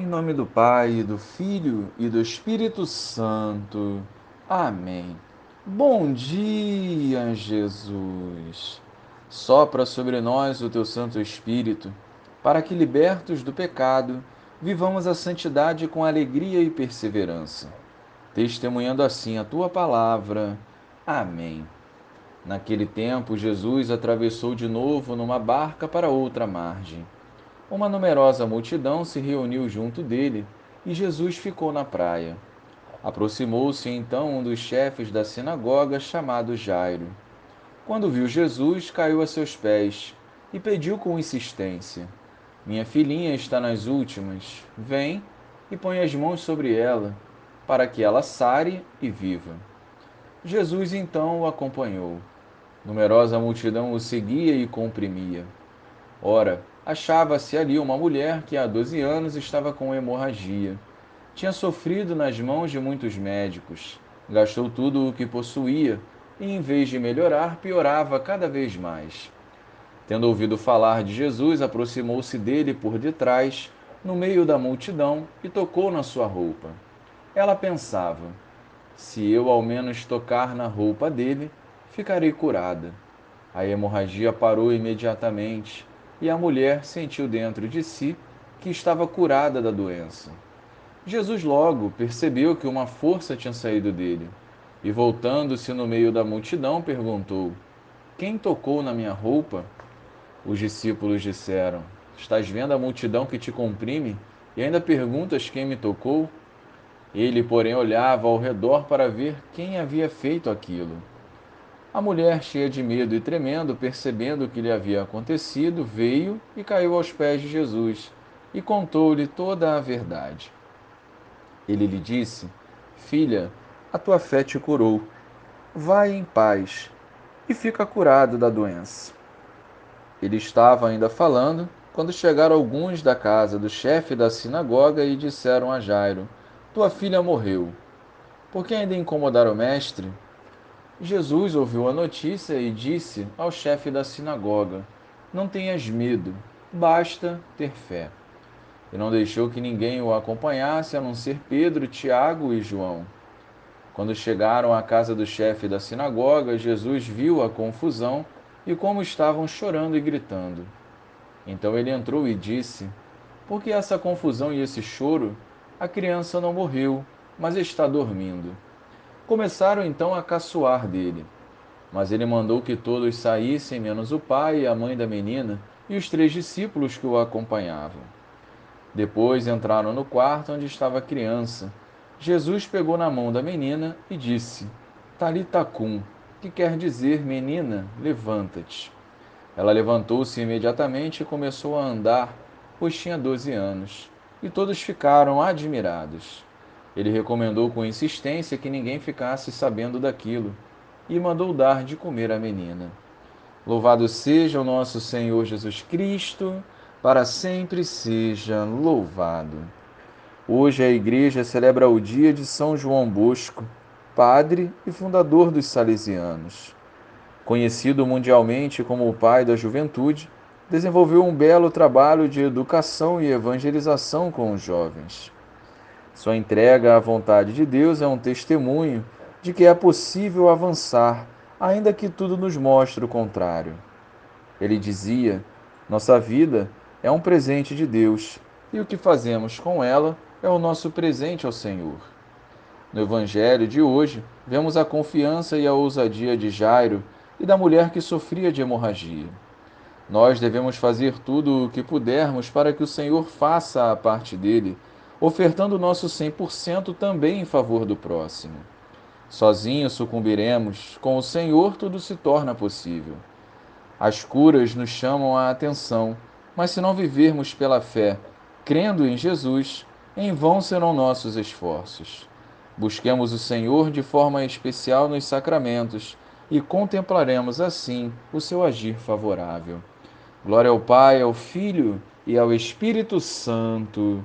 Em nome do Pai, do Filho e do Espírito Santo. Amém. Bom dia, Jesus. Sopra sobre nós o teu Santo Espírito, para que, libertos do pecado, vivamos a santidade com alegria e perseverança, testemunhando assim a tua palavra. Amém. Naquele tempo, Jesus atravessou de novo numa barca para outra margem. Uma numerosa multidão se reuniu junto dele e Jesus ficou na praia. Aproximou-se então um dos chefes da sinagoga, chamado Jairo. Quando viu Jesus, caiu a seus pés e pediu com insistência: Minha filhinha está nas últimas. Vem e põe as mãos sobre ela, para que ela sare e viva. Jesus então o acompanhou. Numerosa multidão o seguia e comprimia. Ora, achava-se ali uma mulher que há doze anos estava com hemorragia. Tinha sofrido nas mãos de muitos médicos, gastou tudo o que possuía e, em vez de melhorar, piorava cada vez mais. Tendo ouvido falar de Jesus, aproximou-se dele por detrás, no meio da multidão, e tocou na sua roupa. Ela pensava: se eu ao menos tocar na roupa dele, ficarei curada. A hemorragia parou imediatamente e a mulher sentiu dentro de si que estava curada da doença. Jesus logo percebeu que uma força tinha saído dele e, voltando-se no meio da multidão, perguntou: Quem tocou na minha roupa? Os discípulos disseram: Estás vendo a multidão que te comprime e ainda perguntas quem me tocou? Ele, porém, olhava ao redor para ver quem havia feito aquilo. A mulher, cheia de medo e tremendo, percebendo o que lhe havia acontecido, veio e caiu aos pés de Jesus e contou-lhe toda a verdade. Ele lhe disse: Filha, a tua fé te curou. Vai em paz e fica curado da doença. Ele estava ainda falando quando chegaram alguns da casa do chefe da sinagoga e disseram a Jairo: Tua filha morreu. Por que ainda incomodar o mestre? Jesus ouviu a notícia e disse ao chefe da sinagoga: Não tenhas medo, basta ter fé. E não deixou que ninguém o acompanhasse a não ser Pedro, Tiago e João. Quando chegaram à casa do chefe da sinagoga, Jesus viu a confusão e como estavam chorando e gritando. Então ele entrou e disse: Por que essa confusão e esse choro? A criança não morreu, mas está dormindo. Começaram então a caçoar dele. Mas ele mandou que todos saíssem, menos o pai e a mãe da menina e os três discípulos que o acompanhavam. Depois entraram no quarto onde estava a criança. Jesus pegou na mão da menina e disse: Talita cum, que quer dizer, menina, levanta-te. Ela levantou-se imediatamente e começou a andar, pois tinha doze anos, e todos ficaram admirados. Ele recomendou com insistência que ninguém ficasse sabendo daquilo e mandou dar de comer à menina. Louvado seja o nosso Senhor Jesus Cristo, para sempre seja louvado. Hoje a igreja celebra o dia de São João Bosco, padre e fundador dos Salesianos. Conhecido mundialmente como o pai da juventude, desenvolveu um belo trabalho de educação e evangelização com os jovens. Sua entrega à vontade de Deus é um testemunho de que é possível avançar, ainda que tudo nos mostre o contrário. Ele dizia: Nossa vida é um presente de Deus e o que fazemos com ela é o nosso presente ao Senhor. No Evangelho de hoje, vemos a confiança e a ousadia de Jairo e da mulher que sofria de hemorragia. Nós devemos fazer tudo o que pudermos para que o Senhor faça a parte dele ofertando o nosso 100% também em favor do próximo. Sozinhos sucumbiremos, com o Senhor tudo se torna possível. As curas nos chamam a atenção, mas se não vivermos pela fé, crendo em Jesus, em vão serão nossos esforços. Busquemos o Senhor de forma especial nos sacramentos e contemplaremos assim o seu agir favorável. Glória ao Pai, ao Filho e ao Espírito Santo